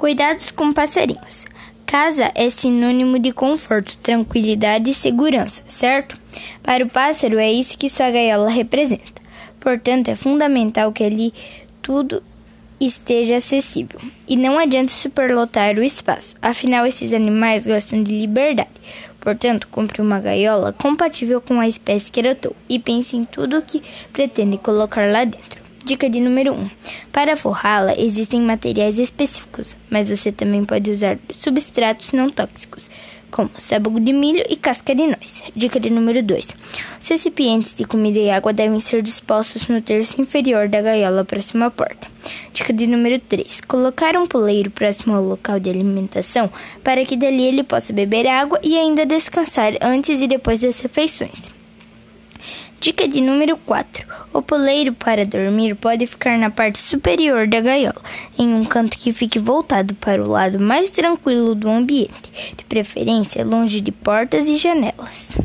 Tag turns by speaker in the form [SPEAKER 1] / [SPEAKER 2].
[SPEAKER 1] Cuidados com passarinhos. Casa é sinônimo de conforto, tranquilidade e segurança, certo? Para o pássaro é isso que sua gaiola representa. Portanto, é fundamental que ali tudo esteja acessível. E não adianta superlotar o espaço, afinal, esses animais gostam de liberdade. Portanto, compre uma gaiola compatível com a espécie que adotou e pense em tudo o que pretende colocar lá dentro. Dica de número 1. Para forrá-la, existem materiais específicos, mas você também pode usar substratos não tóxicos, como sabugo de milho e casca de noz. Dica de número 2. Os recipientes de comida e água devem ser dispostos no terço inferior da gaiola próximo à porta. Dica de número 3. Colocar um poleiro próximo ao local de alimentação para que dali ele possa beber água e ainda descansar antes e depois das refeições. Dica de número 4. O poleiro para dormir pode ficar na parte superior da gaiola, em um canto que fique voltado para o lado mais tranquilo do ambiente, de preferência longe de portas e janelas.